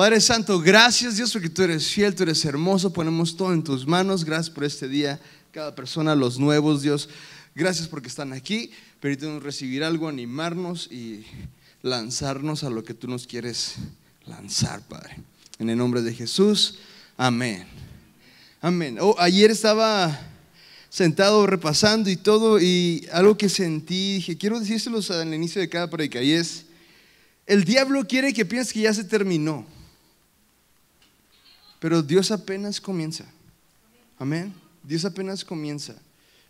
Padre Santo, gracias Dios porque tú eres fiel, tú eres hermoso, ponemos todo en tus manos, gracias por este día, cada persona, los nuevos Dios, gracias porque están aquí, permítanos recibir algo, animarnos y lanzarnos a lo que tú nos quieres lanzar, Padre. En el nombre de Jesús, amén. Amén. Oh, ayer estaba sentado repasando y todo y algo que sentí, dije, quiero decírselos al inicio de cada predica y es, el diablo quiere que pienses que ya se terminó. Pero Dios apenas comienza. Amén. Dios apenas comienza.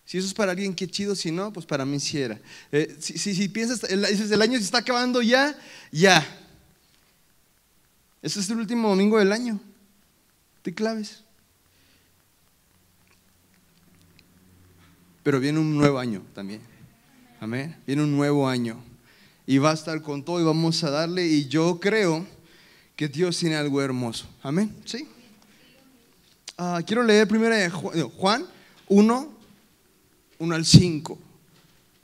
Si eso es para alguien, qué chido. Si no, pues para mí sí era. Eh, si, piensas, el, el año se está acabando ya, ya. Este es el último domingo del año. Te claves. Pero viene un nuevo año también. Amén. Viene un nuevo año. Y va a estar con todo y vamos a darle. Y yo creo que Dios tiene algo hermoso. Amén. Sí. Ah, quiero leer primero de Juan 1, 1 al 5.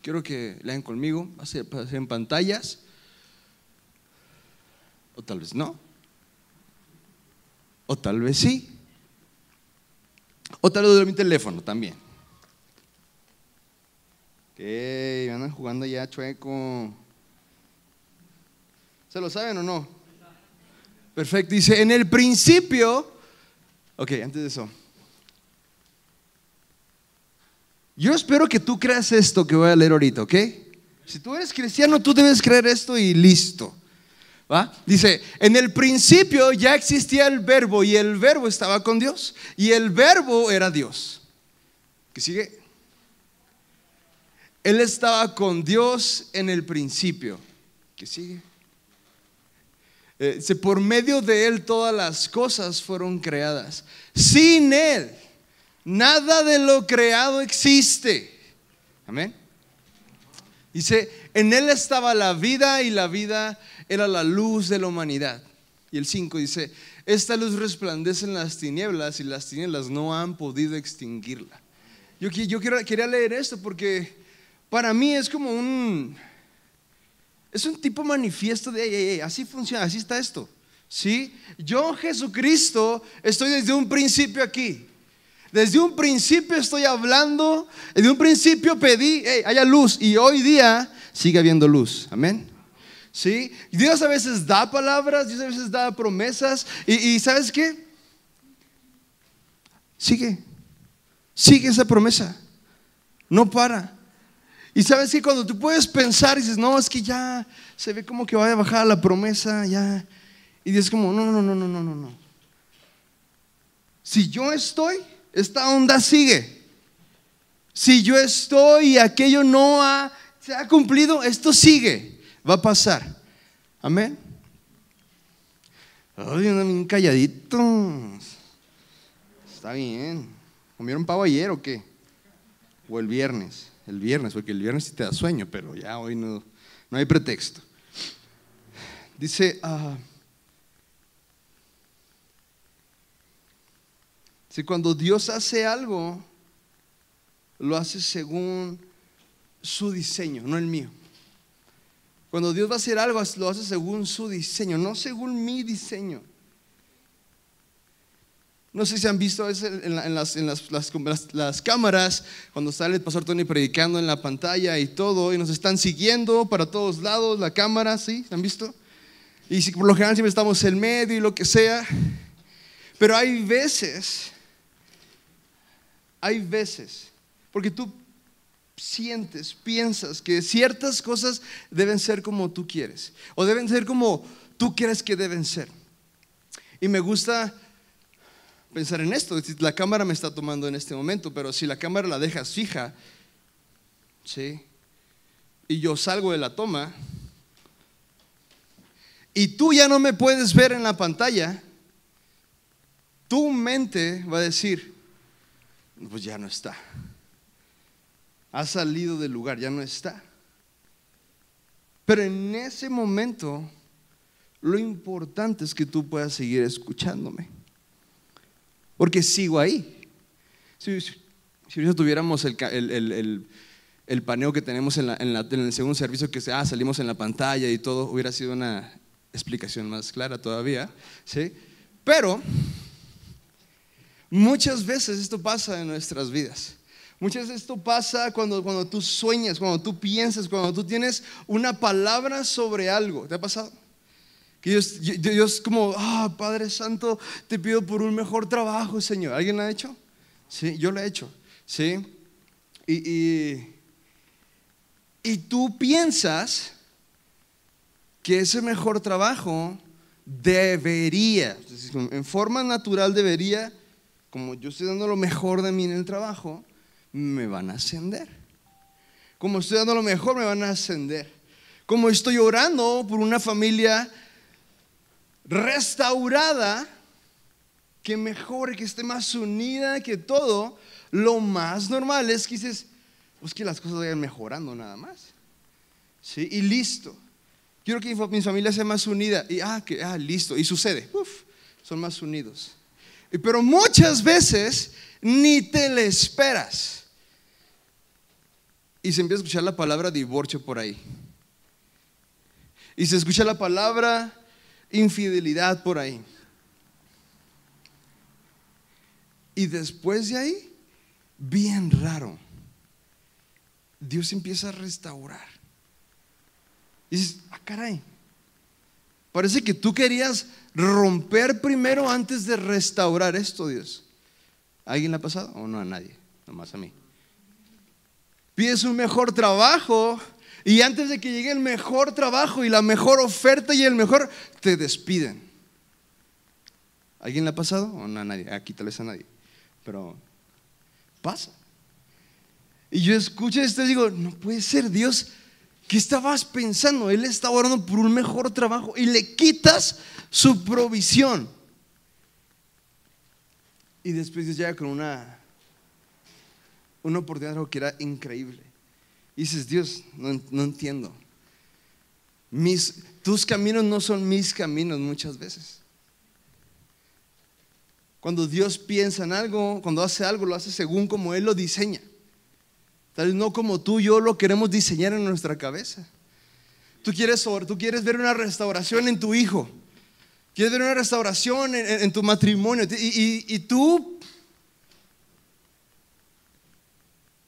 Quiero que lean conmigo, va a ser, en pantallas. O tal vez no. O tal vez sí. O tal vez de mi teléfono también. Ok, andan jugando ya chueco. ¿Se lo saben o no? Perfecto. Dice, en el principio Ok, antes de eso. Yo espero que tú creas esto que voy a leer ahorita, ¿ok? Si tú eres cristiano, tú debes creer esto y listo. ¿Va? Dice, en el principio ya existía el verbo y el verbo estaba con Dios y el verbo era Dios. ¿Qué sigue? Él estaba con Dios en el principio. ¿Qué sigue? Eh, por medio de Él todas las cosas fueron creadas. Sin Él, nada de lo creado existe. Amén. Dice, en Él estaba la vida y la vida era la luz de la humanidad. Y el 5 dice, esta luz resplandece en las tinieblas y las tinieblas no han podido extinguirla. Yo, yo quería leer esto porque para mí es como un, es un tipo manifiesto de, así funciona, así está esto. ¿Sí? Yo, Jesucristo, estoy desde un principio aquí. Desde un principio estoy hablando, desde un principio pedí, hey, haya luz y hoy día sigue habiendo luz. Amén. ¿Sí? Dios a veces da palabras, Dios a veces da promesas y, y ¿sabes qué? Sigue, sigue esa promesa, no para. Y sabes que cuando tú puedes pensar y dices, no, es que ya se ve como que va a bajar la promesa, ya. Y dices como, no, no, no, no, no, no, no. Si yo estoy, esta onda sigue. Si yo estoy y aquello no se ha cumplido, esto sigue, va a pasar. Amén. Ay, bien calladitos. Está bien. ¿Comieron pavo ayer o qué? ¿O el viernes? El viernes, porque el viernes sí te da sueño, pero ya hoy no, no hay pretexto. Dice, si cuando Dios hace algo, lo hace según su diseño, no el mío. Cuando Dios va a hacer algo, lo hace según su diseño, no según mi diseño. No sé si han visto a veces en, las, cámaras, cuando sale el pastor Tony predicando en la pantalla y todo, y nos están siguiendo para todos lados, la cámara, ¿sí? ¿Han visto? Y si, por lo general siempre estamos en medio y lo que sea. Pero hay veces, hay veces, porque tú sientes, piensas que ciertas cosas deben ser como tú quieres, o deben ser como tú quieres que deben ser. Y me gusta pensar en esto. La cámara me está tomando en este momento, pero si la cámara la dejas fija, ¿sí? Y yo salgo de la toma, y tú ya no me puedes ver en la pantalla, tu mente va a decir, pues ya no está. Ha salido del lugar, ya no está. Pero en ese momento, lo importante es que tú puedas seguir escuchándome. Porque sigo ahí. Si, si, tuviéramos el, paneo que tenemos en, el segundo servicio, que ah, salimos en la pantalla y todo, hubiera sido una explicación más clara todavía, ¿sí? Pero muchas veces esto pasa en nuestras vidas. Muchas veces esto pasa cuando, cuando tú sueñas, cuando tú piensas, cuando tú tienes una palabra sobre algo. ¿Te ha pasado? Que Dios, Dios como, ah, Padre Santo, te pido por un mejor trabajo, Señor. ¿Alguien lo ha hecho? Sí, yo lo he hecho. Sí. Y, y, y tú piensas que ese mejor trabajo debería, en forma natural debería, como yo estoy dando lo mejor de mí en el trabajo, me van a ascender. Como estoy dando lo mejor, me van a ascender. Como estoy orando por una familia restaurada, que mejore, que esté más unida que todo, lo más normal es que dices, pues que las cosas vayan mejorando nada más. ¿Sí? Y listo. Quiero que mi familia sea más unida. Y, ah, que, ah, listo. Y sucede. Son más unidos. Pero muchas veces ni te le esperas. Y se empieza a escuchar la palabra divorcio por ahí. Y se escucha la palabra infidelidad por ahí. Y después de ahí, bien raro, Dios empieza a restaurar. Y dices, ah, caray. Parece que tú querías romper primero antes de restaurar esto, Dios. ¿A ¿Alguien le ha pasado? ¿O no a nadie? Nomás a mí. Pides un mejor trabajo y antes de que llegue el mejor trabajo y la mejor oferta y el mejor, te despiden. ¿A ¿Alguien le ha pasado? ¿O no a nadie? Aquí tal vez a nadie. Pero pasa. Y yo escucho esto y digo, no puede ser, Dios ¿Qué estabas pensando? Él está orando por un mejor trabajo y le quitas su provisión. Y después Dios llega con una, una oportunidad que era increíble. Y dices, Dios, no, no entiendo. Mis, tus caminos no son mis caminos muchas veces. Cuando Dios piensa en algo, cuando hace algo, lo hace según como Él lo diseña. Tal vez no como tú y yo lo queremos diseñar en nuestra cabeza. Tú quieres, tú quieres ver una restauración en tu hijo. Quieres ver una restauración en, tu matrimonio. Y, y, tú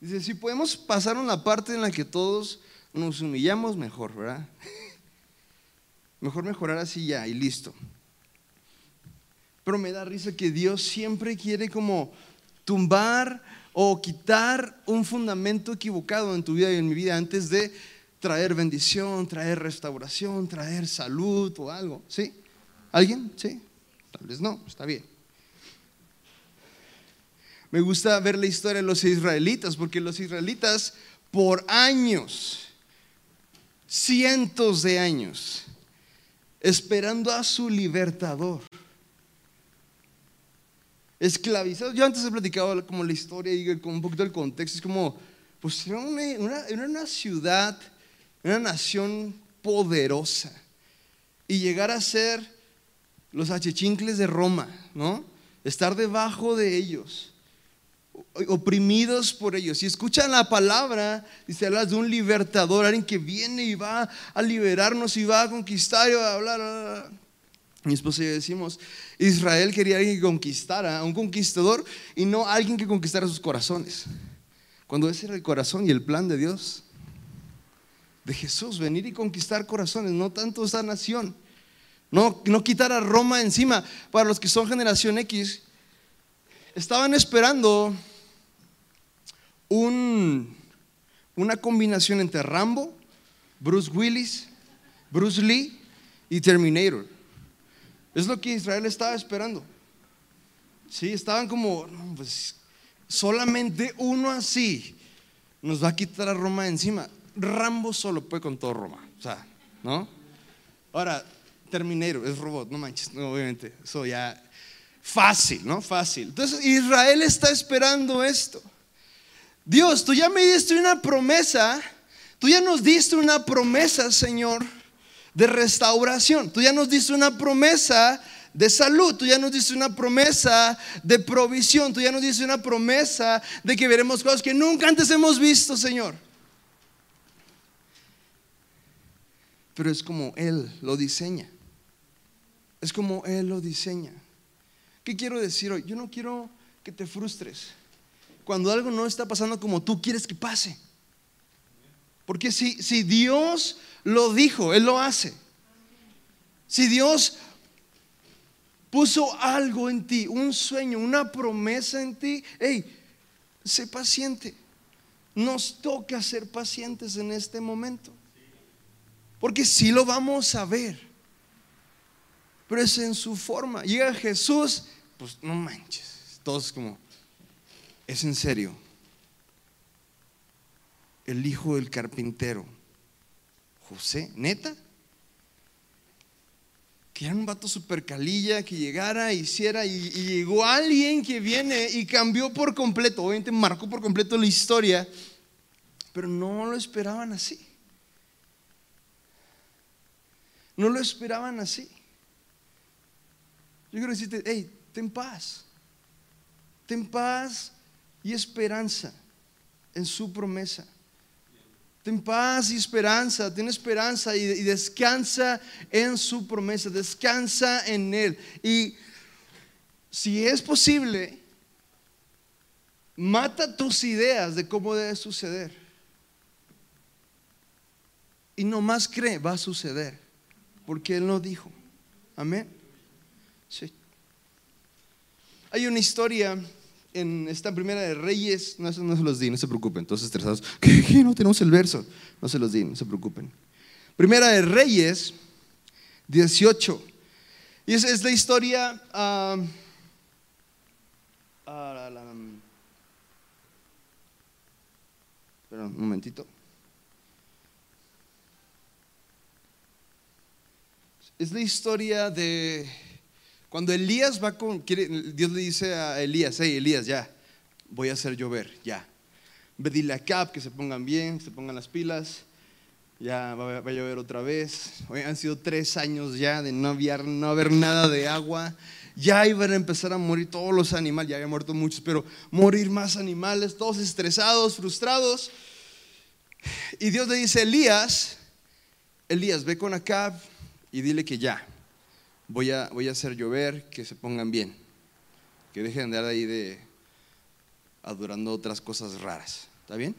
dices, si podemos pasar una parte en la que todos nos humillamos, mejor, ¿verdad? Mejor mejorar así ya y listo. Pero me da risa que Dios siempre quiere como tumbar o quitar un fundamento equivocado en tu vida y en mi vida antes de traer bendición, traer restauración, traer salud o algo. ¿Sí? ¿Alguien? ¿Sí? Tal vez no, está bien. Me gusta ver la historia de los israelitas, porque los israelitas por años, cientos de años, esperando a su libertador, esclavizados. Yo antes he platicado como la historia y con un poquito el contexto. Es como, pues era una, una ciudad, una nación poderosa. Y llegar a ser los achichincles de Roma, ¿no? Estar debajo de ellos, oprimidos por ellos. Y escuchan la palabra, y se habla de un libertador, alguien que viene y va a liberarnos y va a conquistar y va a hablar. Mi esposa y yo decimos, Israel quería alguien que conquistara, un conquistador y no alguien que conquistara sus corazones. Cuando ese era el corazón y el plan de Dios, de Jesús, venir y conquistar corazones, no tanto esa nación, no, no quitar a Roma encima. Para los que son generación X, estaban esperando un, una combinación entre Rambo, Bruce Willis, Bruce Lee y Terminator. Es lo que Israel estaba esperando. Sí, estaban como, pues solamente uno así nos va a quitar a Roma encima. Rambo solo puede con todo Roma, ¿no? Ahora, Terminero, es robot, no manches, obviamente, eso ya fácil, ¿no? Fácil. Entonces, Israel está esperando esto. Dios, tú ya me diste una promesa, tú ya nos diste una promesa, Señor de restauración. Tú ya nos diste una promesa de salud, tú ya nos diste una promesa de provisión, tú ya nos diste una promesa de que veremos cosas que nunca antes hemos visto, Señor. Pero es como Él lo diseña. es como Él lo diseña. ¿Qué quiero decir hoy? Yo no quiero que te frustres cuando algo no está pasando como tú quieres que pase. Porque si, si Dios lo dijo, Él lo hace. Si Dios puso algo en ti, un sueño, una promesa en ti, hey, sé paciente. Nos toca ser pacientes en este momento. Porque si lo vamos a ver. Pero es en su forma. Llega Jesús, pues no manches. Todos como, es en serio. El hijo del carpintero. José, neta que era un vato super calilla, que llegara, hiciera, y, llegó alguien que viene y cambió por completo, obviamente marcó por completo la historia, pero no lo esperaban así. No lo esperaban así. Yo quiero decirte, hey, ten paz, ten paz y esperanza en su promesa. Ten paz y esperanza, ten esperanza y, descansa en su promesa, descansa en Él. Y si es posible, mata tus ideas de cómo debe suceder. Y no más cree, va a suceder, porque Él lo dijo. Amén. Sí. Hay una historia en esta primera de Reyes, no, no se los di, no se preocupen, todos estresados, ¿qué, no tenemos el verso? No se los di, no se preocupen. Primera de Reyes 18. Y esa es la historia... Uh, un momentito. Es la historia de cuando Elías va con, Dios le dice a Elías, hey Elías, ya, voy a hacer llover, ya. Dile a Cap que se pongan bien, se pongan las pilas, ya va, a llover otra vez. Hoy han sido tres años ya de no, no haber nada de agua. Ya iban a empezar a morir todos los animales, ya habían muerto muchos, pero morir más animales, todos estresados, frustrados. Y Dios le dice, Elías, Elías, ve con Acab y dile que ya, voy a, voy a hacer llover, que se pongan bien, que dejen de andar ahí adorando otras cosas raras. ¿Está bien?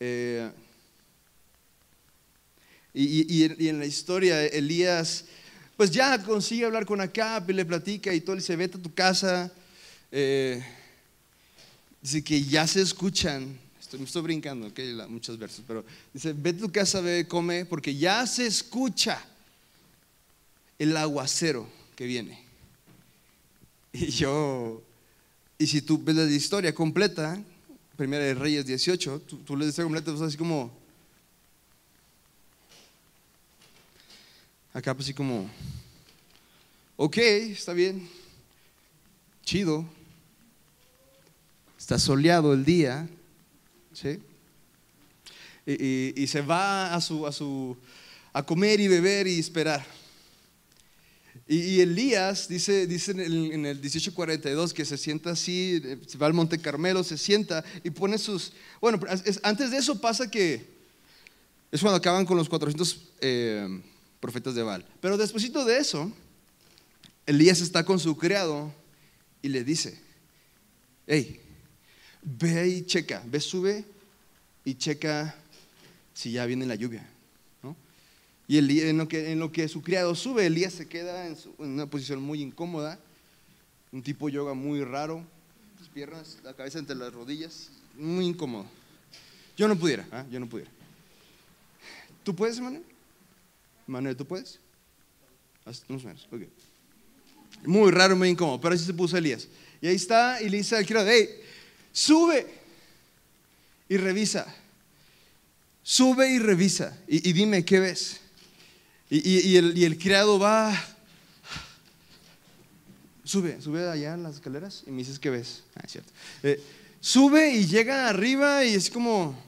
Eh, y, en la historia, Elías, pues ya consigue hablar con Acab y le platica y todo, le dice, vete a tu casa. Eh, dice que ya se escuchan, estoy, me estoy brincando, okay, muchos versos, pero dice, vete a tu casa, ve, come, porque ya se escucha el aguacero que viene. Y yo, y si tú ves la historia completa, Primera de Reyes 18, tú, tú lees la historia completa, pues así como, acá pues así como, ok, está bien, chido, está soleado el día, ¿sí? Y, y, se va a su, a su, a comer y beber y esperar. Y, Elías dice, dice en, el, en el 1842 que se sienta así, eh, va al Monte Carmelo, se sienta y pone sus... Bueno, antes de eso pasa que es cuando acaban con los 400 eh, profetas de Baal. Pero después de eso, Elías está con su criado y le dice, hey, ve y checa, ve, sube y checa si ya viene la lluvia. Y en, lo que, en lo que su criado sube, Elías se queda en, una posición muy incómoda, un tipo yoga muy raro, las piernas, la cabeza entre las rodillas, muy incómodo. Yo no pudiera, ¿ah? yo no pudiera. ¿Tú puedes, Manuel? Manuel, ¿tú puedes? Muy raro, muy incómodo, pero así se puso Elías. Y ahí está, y le dice al criado, hey, sube y revisa. Sube y revisa. y dime, ¿qué ves? Y, el, criado va, sube, sube allá en las escaleras y me dices, ¿qué ves? Ah, es cierto. Eh, sube y llega arriba y es como,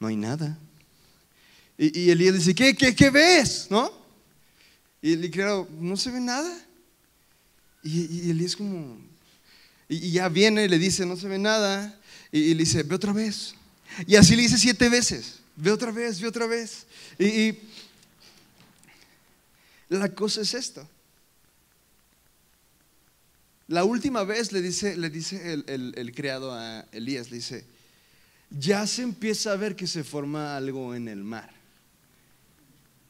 no hay nada. Y, y Elías dice, ¿qué, qué, qué ves? ¿No? Y el criado, no se ve nada. Y, y Elías como, y, ya viene y le dice, no se ve nada. Y, y le dice, ve otra vez. Y así le dice siete veces. Ve otra vez, ve otra vez. Y, la cosa es esto. La última vez le dice, le dice el, el criado a Elías, le dice, ya se empieza a ver que se forma algo en el mar.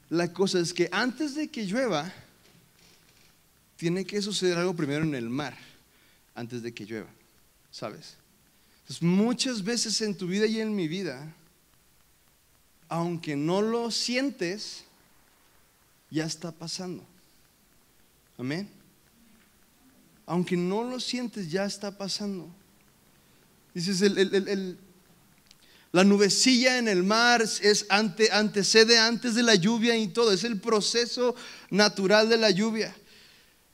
La cosa es que antes de que llueva, tiene que suceder algo primero en el mar, antes de que llueva, ¿sabes? Entonces, muchas veces en tu vida y en mi vida, aunque no lo sientes, ya está pasando. Amén. Aunque no lo sientes, ya está pasando. Dices, la nubecilla en el mar es ante, antecede antes de la lluvia y todo. Es el proceso natural de la lluvia.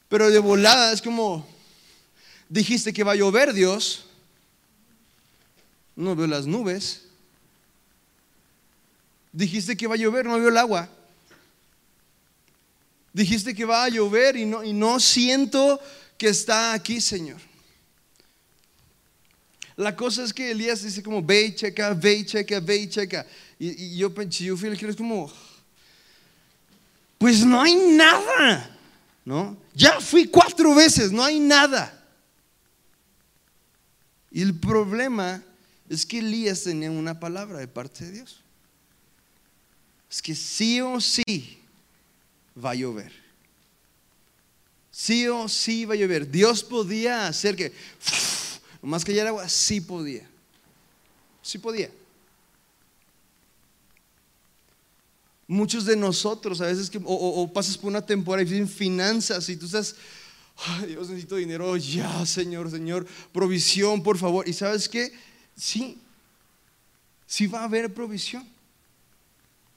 Pero de volada es como, dijiste que va a llover Dios. No veo las nubes. Dijiste que va a llover, no veo el agua. Dijiste que va a llover y no, y no siento que está aquí, Señor. La cosa es que Elías dice como, ve y checa, ve y checa, ve y checa. Y, yo pensé, yo fui es como, pues no hay nada, ¿no? Ya fui cuatro veces, no hay nada. Y el problema es que Elías tenía una palabra de parte de Dios. Es que sí o sí va a llover. Sí o sí va a llover. Dios podía hacer que, más que haya agua, sí podía. Sí podía. Muchos de nosotros a veces que, o, pasas por una temporada y finanzas y tú estás, ay Dios necesito dinero, ya Señor, Señor, provisión, por favor. Y sabes que sí, sí va a haber provisión.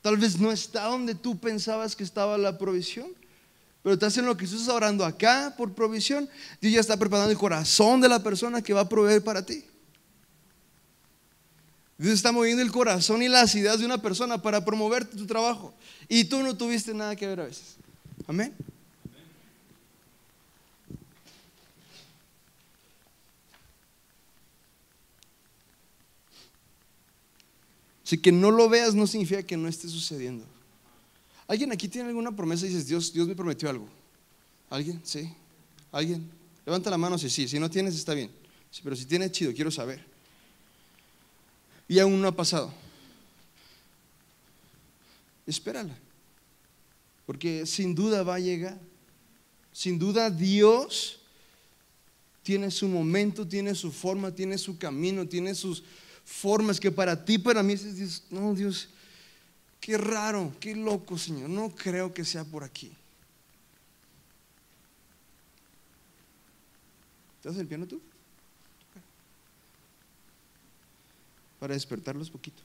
Tal vez no está donde tú pensabas que estaba la provisión, pero estás en lo que estás orando acá por provisión. Dios ya está preparando el corazón de la persona que va a proveer para ti. Dios está moviendo el corazón y las ideas de una persona para promover tu trabajo. Y tú no tuviste nada que ver a veces. Amén. Así que no lo veas no significa que no esté sucediendo. ¿Alguien aquí tiene alguna promesa dices, Dios, Dios me prometió algo? ¿Alguien? ¿Sí? ¿Alguien? Levanta la mano si sí. Si no tienes, está bien. pero si tienes, chido, quiero saber. Y aún no ha pasado. Espérala. Porque sin duda va a llegar. Sin duda Dios tiene su momento, tiene su forma, tiene su camino, tiene sus, formas que para ti, para mí, dices, no, Dios, qué raro, qué loco, Señor, no creo que sea por aquí. ¿Estás el piano tú? Para despertarlos poquito.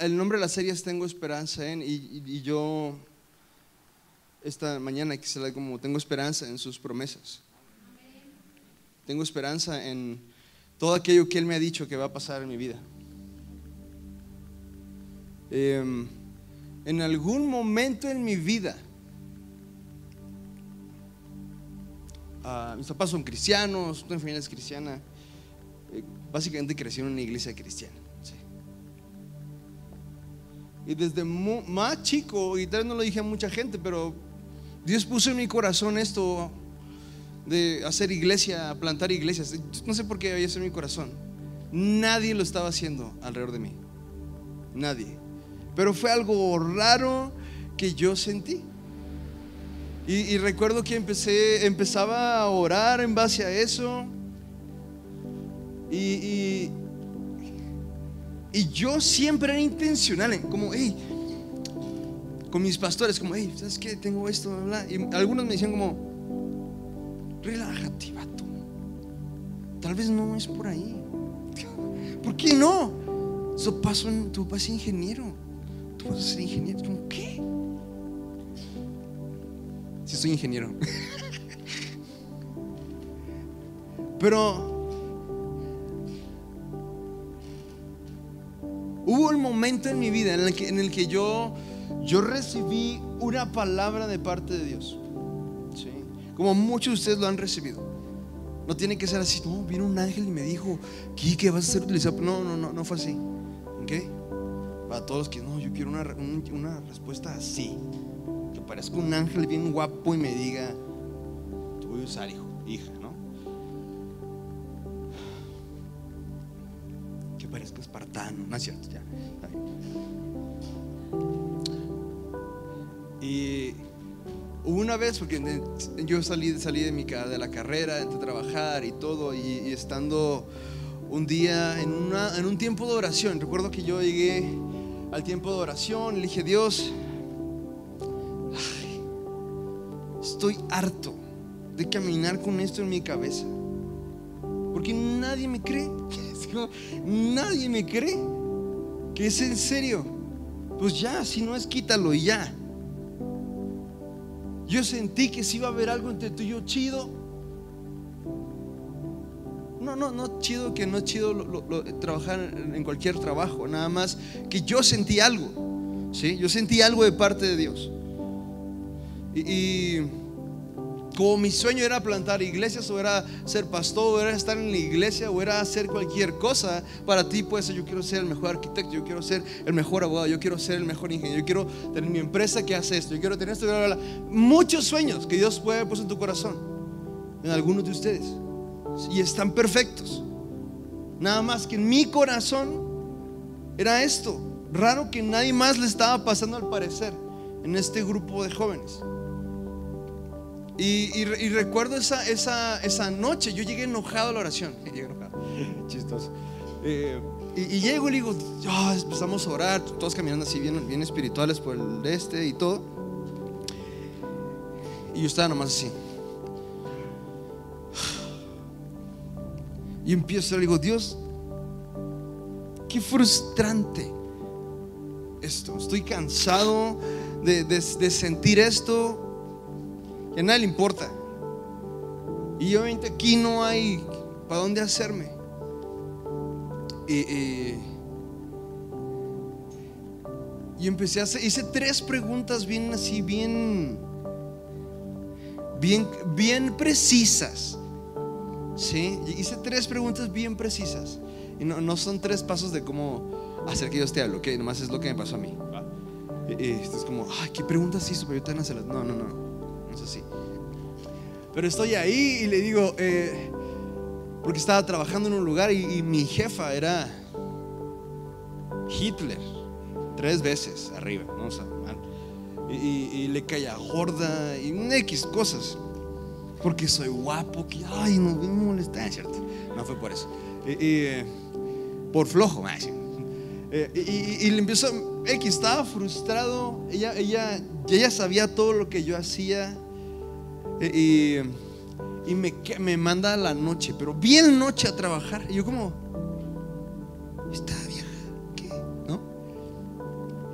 el nombre de la serie es Tengo Esperanza en, y yo esta mañana que se la como tengo esperanza en sus promesas. Tengo esperanza en todo aquello que Él me ha dicho que va a pasar en mi vida. Em, en algún momento en mi vida, ah, mis papás son cristianos, mi familia es cristiana, eh, básicamente crecí en una iglesia cristiana. Y desde más chico, y tal vez no lo dije a mucha gente, pero Dios puso en mi corazón esto de hacer iglesia, plantar iglesias. No sé por qué había eso en mi corazón. Nadie lo estaba haciendo alrededor de mí. Nadie. Pero fue algo raro que yo sentí. Y, recuerdo que empecé, empezaba a orar en base a eso. Y, y, y yo siempre era intencional, como, hey, con mis pastores, como, hey, ¿sabes qué? Tengo esto, Y algunos me decían como, relájate, vato. Tal vez no es por ahí. ¿Por qué no? Tu papá es ingeniero. Tú vas a ser ingeniero. ¿Cómo qué? Si soy ingeniero. Pero hubo un momento en mi vida en el que, en el que yo yo recibí una palabra de parte de Dios. Como muchos de ustedes lo han recibido. No tiene que ser así, no, vino un ángel y me dijo, ¿qué vas a ser utilizado? No, no, no, no fue así. ¿Ok? Para todos los que no, yo quiero una, una respuesta así. Que parezca un ángel bien guapo y me diga, te voy a usar, hijo, hija, ¿no? Que parezca espartano, no es cierto, ya. Y una vez, porque yo salí, salí de, mi, de la carrera, entré a trabajar y todo, y, estando un día en, una, en un tiempo de oración, recuerdo que yo llegué al tiempo de oración le dije, Dios, estoy harto de caminar con esto en mi cabeza, porque nadie me cree, nadie me cree que es en serio. Pues ya, si no es quítalo y ya. Yo sentí que si iba a haber algo entre tú y yo chido. No, no, no chido, que no es chido trabajar en cualquier trabajo, nada más que yo sentí algo, ¿sí? Yo sentí algo de parte de Dios. y como mi sueño era plantar iglesias, o era ser pastor, o era estar en la iglesia, o era hacer cualquier cosa, para ti pues yo quiero ser el mejor arquitecto, yo quiero ser el mejor abogado, yo quiero ser el mejor ingeniero, yo quiero tener mi empresa que hace esto, yo quiero tener esto, muchos sueños que Dios puede poner en tu corazón, en algunos de ustedes, y están perfectos. Nada más que en mi corazón era esto, raro que nadie más le estaba pasando al parecer en este grupo de jóvenes. Y, recuerdo esa, esa, esa, noche, yo llegué enojado a la oración. Llegué enojado, chistoso. Eh, y, llego y digo, empezamos a orar, todos caminando así bien, bien espirituales por el este y todo. Y yo estaba nomás así. Y empiezo, le digo, Dios, qué frustrante esto. Estoy cansado de, de sentir esto que a nadie le importa. Y obviamente aquí no hay para dónde hacerme. Y, y, empecé a hacer, hice tres preguntas bien así, bien, bien, bien precisas. ¿Sí? Hice tres preguntas bien precisas. Y no, no son tres pasos de cómo hacer que Dios te hable, ok, nomás es lo que me pasó a mí. Y, esto es como, ay, ¿qué preguntas hizo? Pero yo te van No, no, no así. Pero estoy ahí y le digo, eh, porque estaba trabajando en un lugar y, mi jefa era Hitler, tres veces arriba, ¿no? y, le caía gorda y X cosas. Porque soy guapo, que ay, no me molesta, ¿cierto? No fue por eso. por flojo, eh, y, le empezó, X estaba frustrado, ella, ella, ella sabía todo lo que yo hacía y, me, me manda la noche, pero bien noche a trabajar. Y yo como, está vieja. ¿No?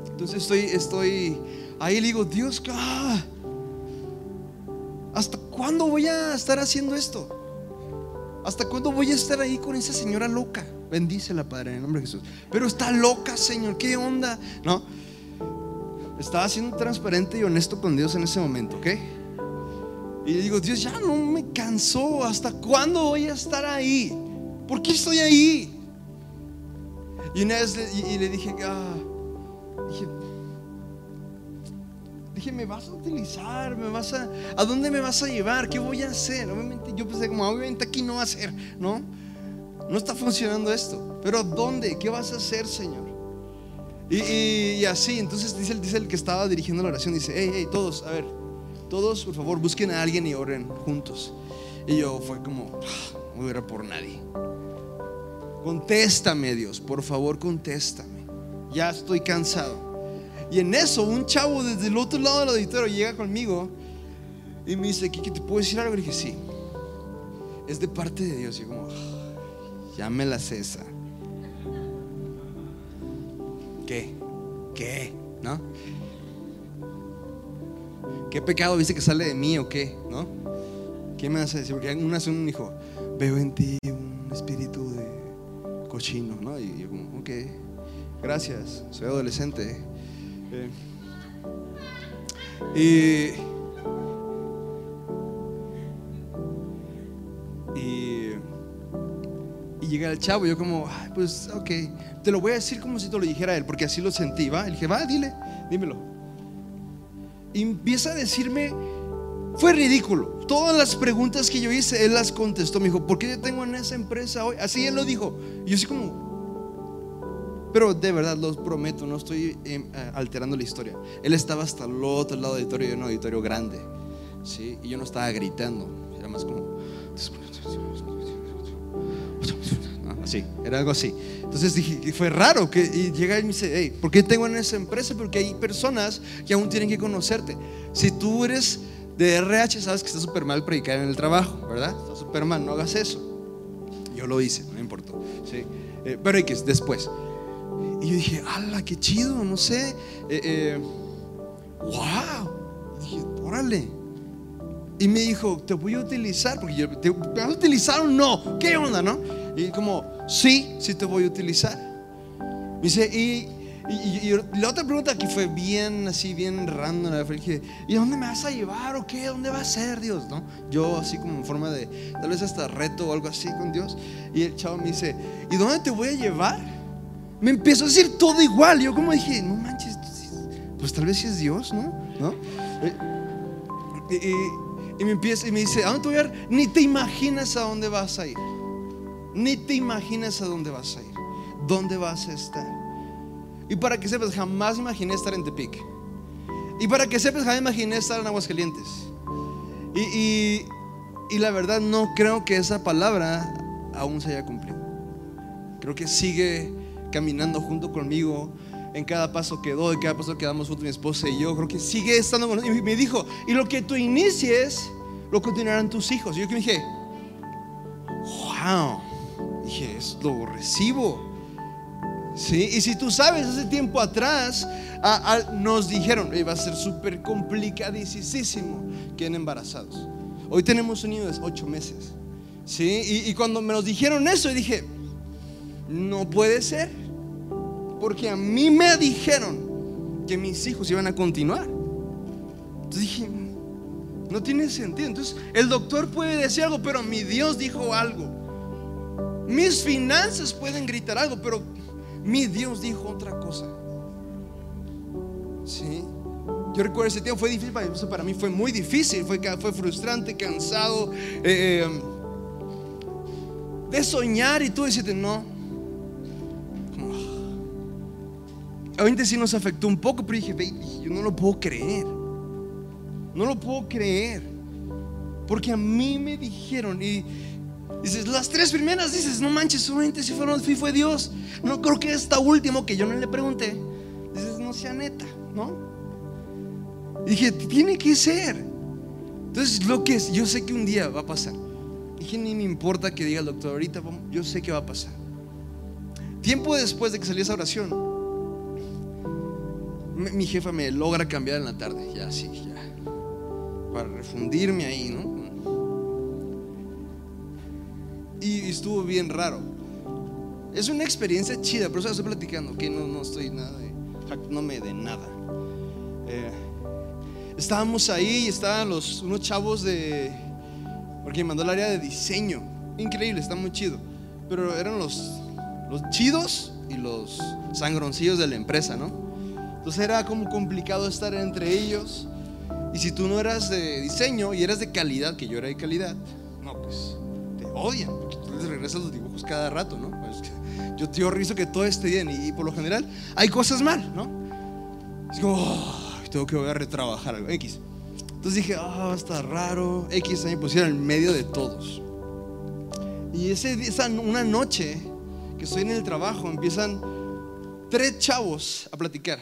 Entonces estoy, estoy ahí le digo, Dios, ah, ¿hasta cuándo voy a estar haciendo esto? ¿Hasta cuándo voy a estar ahí con esa señora loca? Bendícela, Padre, en el nombre de Jesús. Pero está loca, Señor, ¿qué onda? No. Estaba siendo transparente y honesto con Dios en ese momento, ¿ok? Y digo, Dios, ya no me cansó. ¿Hasta cuándo voy a estar ahí? ¿Por qué estoy ahí? Y una vez le, y, le dije, ah, dije, dije, me vas a utilizar, me vas a, ¿a dónde me vas a llevar? ¿Qué voy a hacer? Obviamente, yo pensé como, obviamente aquí no va a ser, ¿no? No está funcionando esto. Pero ¿dónde? ¿Qué vas a hacer, Señor? Y, así, entonces dice, dice el que estaba dirigiendo la oración, dice, hey, hey, todos, a ver, todos por favor busquen a alguien y oren juntos. Y yo fue como, ah, no era por nadie. Contéstame Dios, por favor contéstame. Ya estoy cansado. Y en eso un chavo desde el otro lado del auditorio llega conmigo y me dice, ¿qué, te puedo decir algo? Y dije, sí, es de parte de Dios. Y yo como, ah, ya me la cesa. ¿Qué? ¿Qué? ¿No? ¿Qué pecado viste que sale de mí o qué? ¿No? ¿Qué me hace decir? Porque una vez un hijo, veo en ti un espíritu de cochino, ¿no? Y yo como, ok, gracias, soy adolescente. Eh, y, y llega el chavo, yo como, pues ok, te lo voy a decir como si te lo dijera él, porque así lo sentí, ¿va? Y dije, va, dile, dímelo. Empieza a decirme, fue ridículo. Todas las preguntas que yo hice, él las contestó. Me dijo, ¿por qué yo tengo en esa empresa hoy? Así él lo dijo. Y yo así como, pero de verdad, los prometo, no estoy em, alterando la historia. Él estaba hasta el otro lado del auditorio, en un auditorio grande. ¿sí? Y yo no estaba gritando, era más como... Era algo así. Entonces dije, fue raro que y llega y me dice, hey, ¿por qué tengo en esa empresa? Porque hay personas que aún tienen que conocerte. Si tú eres de RH, sabes que está súper mal predicar en el trabajo, ¿verdad? Está súper mal, no hagas eso. Yo lo hice, no me importó. ¿sí? Eh, pero que después. Y yo dije, ¡hala, qué chido! No sé. Eh, eh, ¡Wow! dije, órale. Y me dijo, te voy a utilizar, porque yo, ¿te vas a utilizar o no? ¿Qué onda, no? Y como, sí, sí te voy a utilizar. Me dice, y, la otra pregunta que fue bien, así, bien random, le dije, ¿y dónde me vas a llevar o qué? ¿Dónde va a ser Dios? ¿No? Yo así como en forma de, tal vez hasta reto o algo así con Dios. Y el chavo me dice, ¿y dónde te voy a llevar? Me empezó a decir todo igual. Yo como dije, no manches, pues tal vez si es Dios, ¿no? ¿No? Eh, y me empieza y me dice, ¿a dónde te voy a ir? Ni te imaginas a dónde vas a ir. Ni te imaginas a dónde vas a ir. ¿Dónde vas a estar? Y para que sepas, jamás imaginé estar en Tepic. Y para que sepas, jamás imaginé estar en Aguascalientes. Y, y, y la verdad no creo que esa palabra aún se haya cumplido. Creo que sigue caminando junto conmigo en cada paso que doy, cada paso que damos junto a mi esposa y yo, creo que sigue estando con Y me dijo, y lo que tú inicies, lo continuarán tus hijos. Y yo que dije, wow, dije, esto lo recibo. ¿Sí? Y si tú sabes, hace tiempo atrás nos dijeron, va a ser súper complicadísimo que en embarazados. Hoy tenemos un niño de ocho meses. ¿Sí? Y, y cuando me nos dijeron eso, dije, no puede ser. Porque a mí me dijeron que mis hijos iban a continuar. Entonces dije, no tiene sentido. Entonces el doctor puede decir algo, pero mi Dios dijo algo. Mis finanzas pueden gritar algo, pero mi Dios dijo otra cosa. Sí. Yo recuerdo ese tiempo fue difícil, para mí fue muy difícil, fue, fue frustrante, cansado eh, eh, de soñar y tú decirte, no, Obviamente sí nos afectó un poco, pero dije, yo no lo puedo creer. No lo puedo creer. Porque a mí me dijeron y dices, las tres primeras dices, no manches, solamente si fueron, fue Dios. No creo que esta última que yo no le pregunté, dices, no sea neta, ¿no? Dije, tiene que ser. Entonces, lo que es, yo sé que un día va a pasar. Dije, ni me importa que diga el doctor, ahorita yo sé que va a pasar. Tiempo después de que salió esa oración, mi jefa me logra cambiar en la tarde, ya sí, ya. Para refundirme ahí, ¿no? Y estuvo bien raro. Es una experiencia chida, pero eso estoy platicando, que no, no estoy nada de, no me de nada. Eh, estábamos ahí y estaban los, unos chavos de, porque me mandó el área de diseño. Increíble, está muy chido. Pero eran los, los chidos y los sangroncillos de la empresa, ¿no? Entonces era como complicado estar entre ellos. Y si tú no eras de diseño y eras de calidad, que yo era de calidad, no, pues te odian, regresas los dibujos cada rato, ¿no? yo te rizo que todo esté bien y, por lo general hay cosas mal, ¿no? Es como, tengo que volver a retrabajar algo, X. Entonces dije, ah, a estar raro, X me pusieron en medio de todos. Y ese, esa, una noche que estoy en el trabajo, empiezan tres chavos a platicar.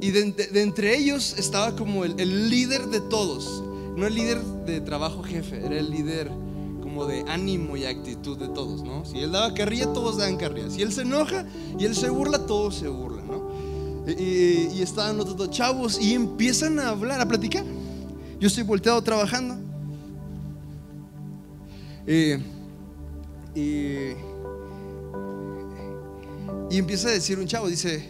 Y de, entre ellos estaba como el, líder de todos. No el líder de trabajo jefe, era el líder de ánimo y actitud de todos, ¿no? Si él daba carrilla, todos daban carrilla. Si él se enoja y él se burla, todos se burlan, ¿no? Y, estaban los dos chavos y empiezan a hablar, a platicar. Yo estoy volteado trabajando. Y, y empieza a decir un chavo, dice,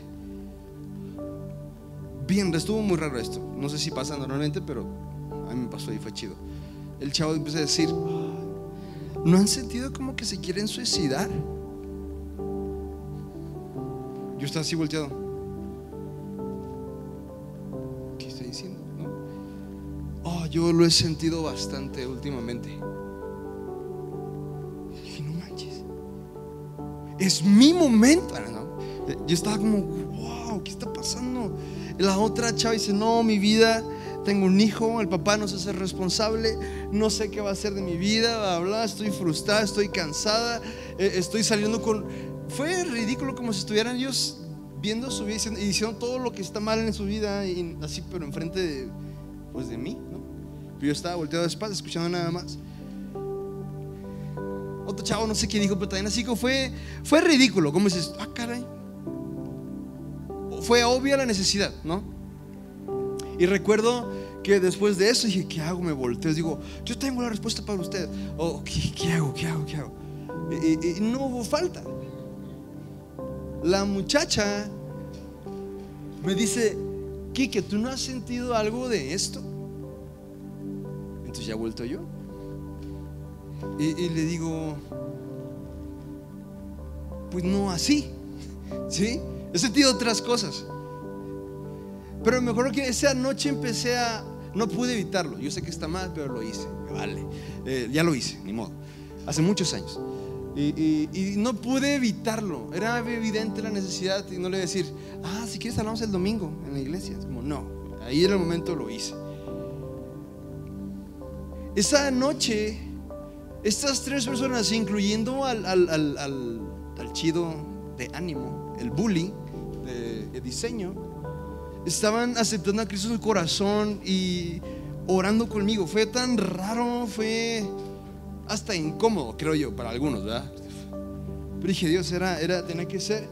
bien, estuvo muy raro esto. No sé si pasa normalmente, pero a mí me pasó y fue chido. El chavo empieza a decir, ¿no han sentido como que se quieren suicidar? yo estaba así volteado. ¿Qué está diciendo? Oh, yo lo he sentido bastante últimamente. Dije, no manches. Es mi momento. Ah, ¿no? Yo estaba como, wow, ¿qué está pasando? La otra chava dice, no, mi vida tengo un hijo, el papá no se hace responsable, no sé qué va a hacer de mi vida, bla, estoy frustrada, estoy cansada, eh, estoy saliendo con... Fue ridículo como si estuvieran ellos viendo su vida y diciendo todo lo que está mal en su vida, así, pero enfrente de, pues de mí, ¿no? Yo estaba volteado de espaldas, escuchando nada más. Otro chavo, no sé qué dijo, pero también así que fue, fue ridículo. Como dices, ah, caray. Fue obvia la necesidad, ¿no? Y recuerdo que después de eso dije, ¿qué hago? Me volteo, digo, yo tengo la respuesta para usted. Oh, ¿qué, hago? ¿Qué hago? ¿Qué hago? Y, no hubo falta. La muchacha me dice, Kike, ¿tú no has sentido algo de esto? Entonces ya he vuelto yo. Y, le digo, pues no así, ¿sí? He sentido otras cosas. Pero mejor que esa noche empecé a... No pude evitarlo. Yo sé que está mal, pero lo hice. Vale. Eh, ya lo hice, ni modo. Hace muchos años. Y, no pude evitarlo. Era evidente la necesidad. Y no le decir, ah, si quieres hablamos el domingo en la iglesia. Es como, no. Ahí en el momento lo hice. Esa noche, estas tres personas, incluyendo al, al, al, al chido de ánimo, el bully de diseño, estaban aceptando a Cristo en su corazón y orando conmigo. Fue tan raro, fue hasta incómodo, creo yo, para algunos, ¿verdad? Pero dije, Dios, era, era, tenía que ser.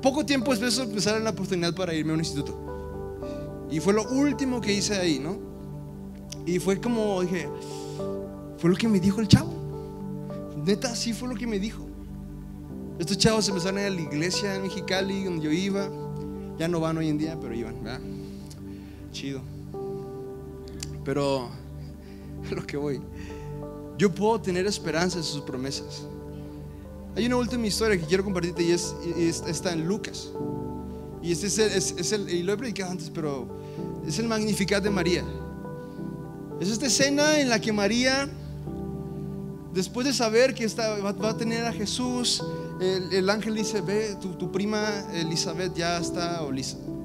Poco tiempo después empezaron la oportunidad para irme a un instituto. Y fue lo último que hice ahí, ¿no? Y fue como, dije, fue lo que me dijo el chavo. Neta, sí fue lo que me dijo. Estos chavos empezaron a ir a la iglesia en Mexicali, donde yo iba. Ya no van hoy en día, pero iban, ¿verdad? Chido. Pero a lo que voy, yo puedo tener esperanza en sus promesas. Hay una última historia que quiero compartirte y, es, está en Lucas. Y este es el, y lo he predicado antes, pero es el Magnificat de María. Es esta escena en la que María, después de saber que está, va a tener a Jesús, el, ángel dice, ve, tu, prima Elizabeth ya está, o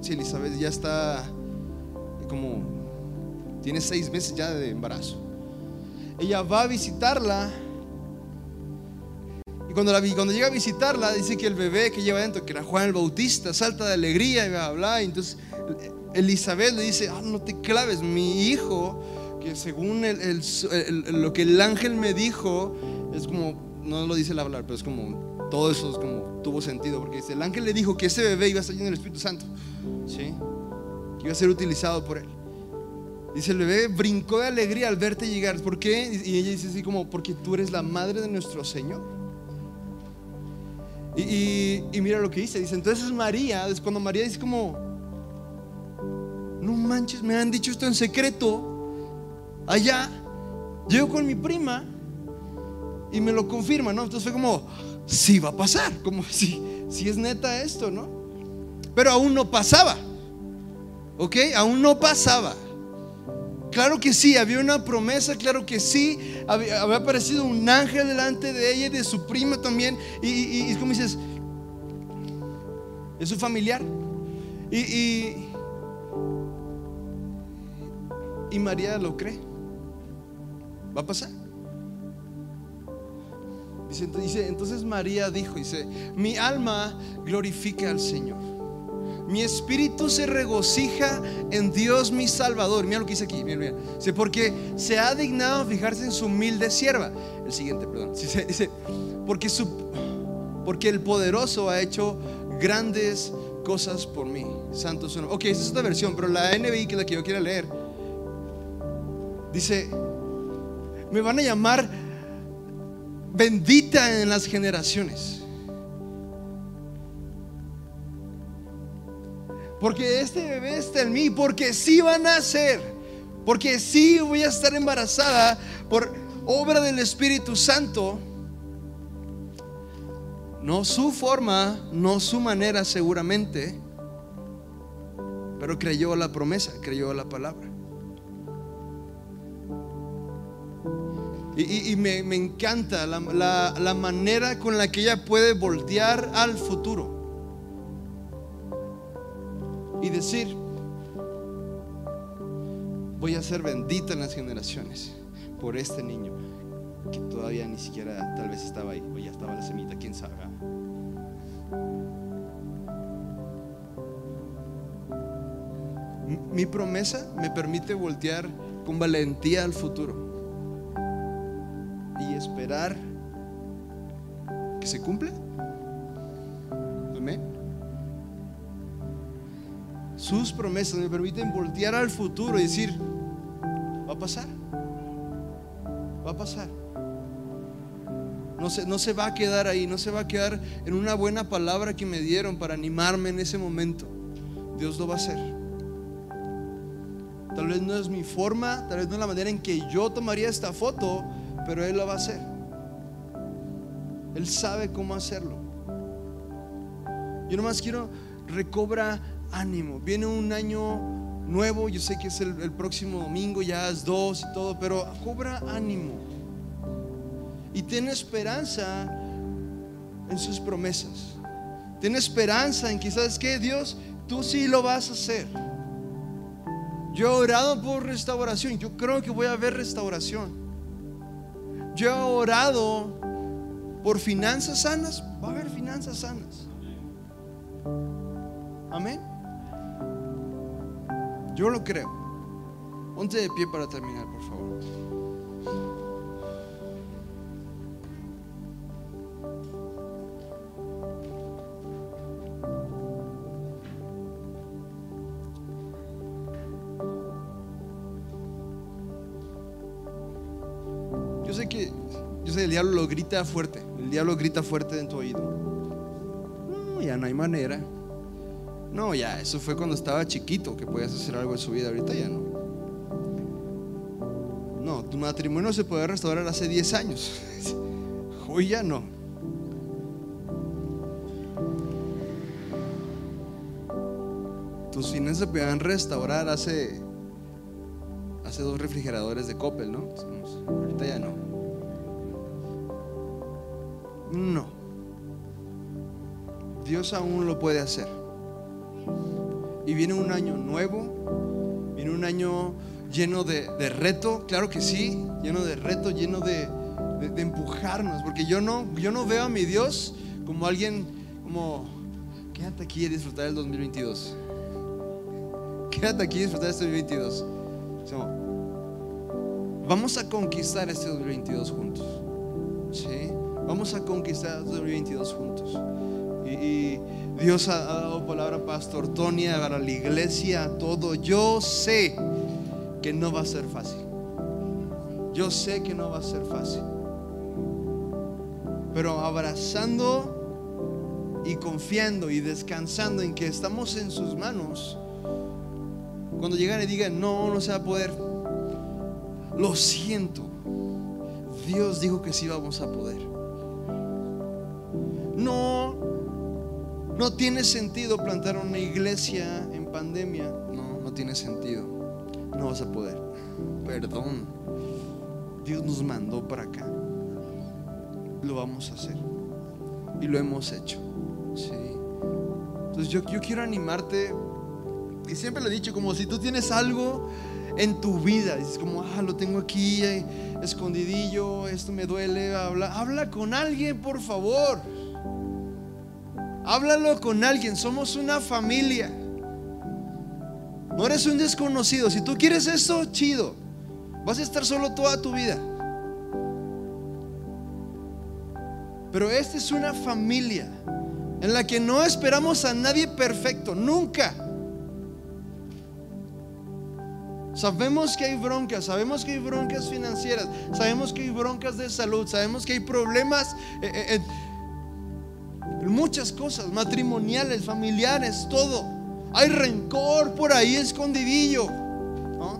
sí, Elizabeth ya está como, tiene seis meses ya de embarazo. Ella va a visitarla. Y cuando llega a visitarla, dice que el bebé que lleva dentro, que era Juan el Bautista, salta de alegría y va a hablar. entonces Elizabeth le dice, ah, no te claves, mi hijo, que según lo que el ángel me dijo, es como, no lo dice el hablar, pero es como todo eso es como tuvo sentido, porque el ángel le dijo que ese bebé iba a estar lleno del Espíritu Santo, ¿sí? que iba a ser utilizado por él. Dice, el bebé brincó de alegría al verte llegar. ¿Por qué? Y ella dice así como, porque tú eres la madre de nuestro Señor. Y, mira lo que dice. Dice, entonces María, es cuando María dice como, no manches, me han dicho esto en secreto. Allá, llego con mi prima y me lo confirma, ¿no? Entonces fue como, sí va a pasar, como si, si es neta esto, ¿no? Pero aún no pasaba, ¿ok? Aún no pasaba. Claro que sí, había una promesa, claro que sí, había, aparecido un ángel delante de ella y de su prima también, y, es como dices, es su familiar. Y, y María lo cree, va a pasar. Dice, entonces María dijo, dice, mi alma glorifica al Señor. Mi espíritu se regocija en Dios mi Salvador. Mira lo que dice aquí, mira, mira. Dice, porque se ha dignado fijarse en su humilde sierva. El siguiente, perdón. Dice, porque, su, porque el poderoso ha hecho grandes cosas por mí. Santo su Ok, esa es otra versión, pero la NBI que es la que yo quiero leer. Dice, me van a llamar bendita en las generaciones. Porque este bebé está en mí, porque sí van a nacer, porque sí voy a estar embarazada por obra del Espíritu Santo. No su forma, no su manera seguramente, pero creyó la promesa, creyó la palabra. Y, me, encanta la, manera con la que ella puede voltear al futuro y decir, voy a ser bendita en las generaciones por este niño que todavía ni siquiera tal vez estaba ahí o ya estaba la semita, quién sabe. Mi promesa me permite voltear con valentía al futuro que se cumpla. Amén. Sus promesas me permiten voltear al futuro y decir, va a pasar, va a pasar. No se, no se va a quedar ahí, no se va a quedar en una buena palabra que me dieron para animarme en ese momento. Dios lo va a hacer. Tal vez no es mi forma, tal vez no es la manera en que yo tomaría esta foto, pero Él lo va a hacer. Él sabe cómo hacerlo. Yo nomás quiero recobra ánimo. Viene un año nuevo, yo sé que es el, próximo domingo, ya es dos y todo, pero cobra ánimo y tiene esperanza en sus promesas. Tiene esperanza en que, ¿sabes qué? Dios, tú sí lo vas a hacer. Yo he orado por restauración. Yo creo que voy a ver restauración. Yo he orado por finanzas sanas. Va a haber finanzas sanas. Amén. Yo lo creo. Ponte de pie para terminar, por favor. el diablo lo grita fuerte. El diablo grita fuerte en tu oído. No, ya no hay manera. No, ya, eso fue cuando estaba chiquito que podías hacer algo en su vida. Ahorita ya no. No, tu matrimonio se puede restaurar hace 10 años. Hoy ya no. Tus finanzas se pueden restaurar hace hace dos refrigeradores de Coppel, ¿no? Ahorita ya no. No. Dios aún lo puede hacer. Y viene un año nuevo, viene un año lleno de, reto, claro que sí, lleno de reto, lleno de, empujarnos, porque yo no, yo no veo a mi Dios como alguien como, quédate aquí y disfrutar el 2022. Quédate aquí y disfrutar este 2022. vamos a conquistar este 2022 juntos. ¿Sí? Vamos a conquistar 2022 juntos. Y, Dios ha, dado palabra a Pastor Tony, a la iglesia, a todo. Yo sé que no va a ser fácil. Yo sé que no va a ser fácil. Pero abrazando y confiando y descansando en que estamos en sus manos, cuando llegan y digan, no, no se va a poder, lo siento. Dios dijo que sí vamos a poder. No, no tiene sentido plantar una iglesia en pandemia. No, no tiene sentido. No vas a poder. Perdón. Dios nos mandó para acá. Lo vamos a hacer. Y lo hemos hecho. Sí. Entonces yo, yo quiero animarte. Y siempre lo he dicho, como si tú tienes algo en tu vida. Dices como, ah, lo tengo aquí, eh, escondidillo, esto me duele. Habla, habla con alguien, por favor. Háblalo con alguien, somos una familia. No eres un desconocido. Si tú quieres esto, chido. Vas a estar solo toda tu vida. Pero esta es una familia en la que no esperamos a nadie perfecto, nunca. Sabemos que hay broncas, sabemos que hay broncas financieras, sabemos que hay broncas de salud, sabemos que hay problemas. Eh, eh, muchas cosas, matrimoniales, familiares, todo. Hay rencor por ahí escondidillo. ¿No?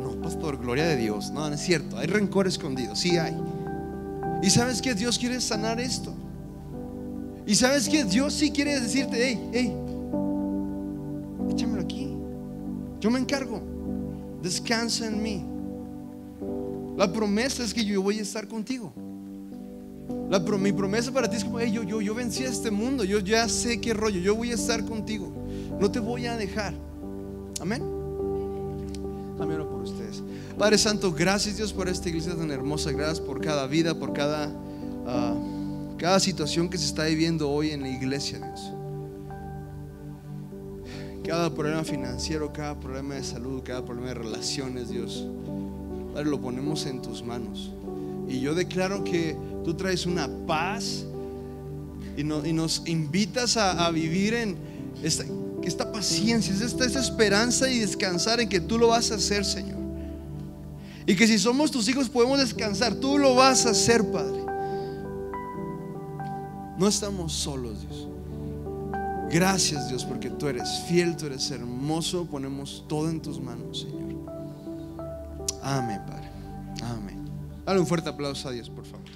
no, pastor, gloria de Dios. No, no es cierto. Hay rencor escondido, sí hay. Y sabes que Dios quiere sanar esto. Y sabes que Dios sí quiere decirte, hey, hey, échamelo aquí. Yo me encargo. Descansa en mí. La promesa es que yo voy a estar contigo. Mi promesa para ti es como, yo, yo, yo vencí a este mundo, yo ya sé qué rollo, yo voy a estar contigo. No te voy a dejar. Amén. Amén por ustedes. Padre Santo, gracias Dios por esta iglesia tan hermosa. Gracias por cada vida, por cada, ah, cada situación que se está viviendo hoy en la iglesia, Dios. Cada problema financiero, cada problema de salud, cada problema de relaciones, Dios. Padre, lo ponemos en tus manos. Y yo declaro que tú traes una paz y, nos invitas a, vivir en esta, paciencia, esta, esta esperanza y descansar en que tú lo vas a hacer, Señor. Y que si somos tus hijos podemos descansar, tú lo vas a hacer, Padre. No estamos solos, Dios. Gracias, Dios, porque tú eres fiel, tú eres hermoso. Ponemos todo en tus manos, Señor. Amén, Padre. Amén. Dale un fuerte aplauso a Dios, por favor.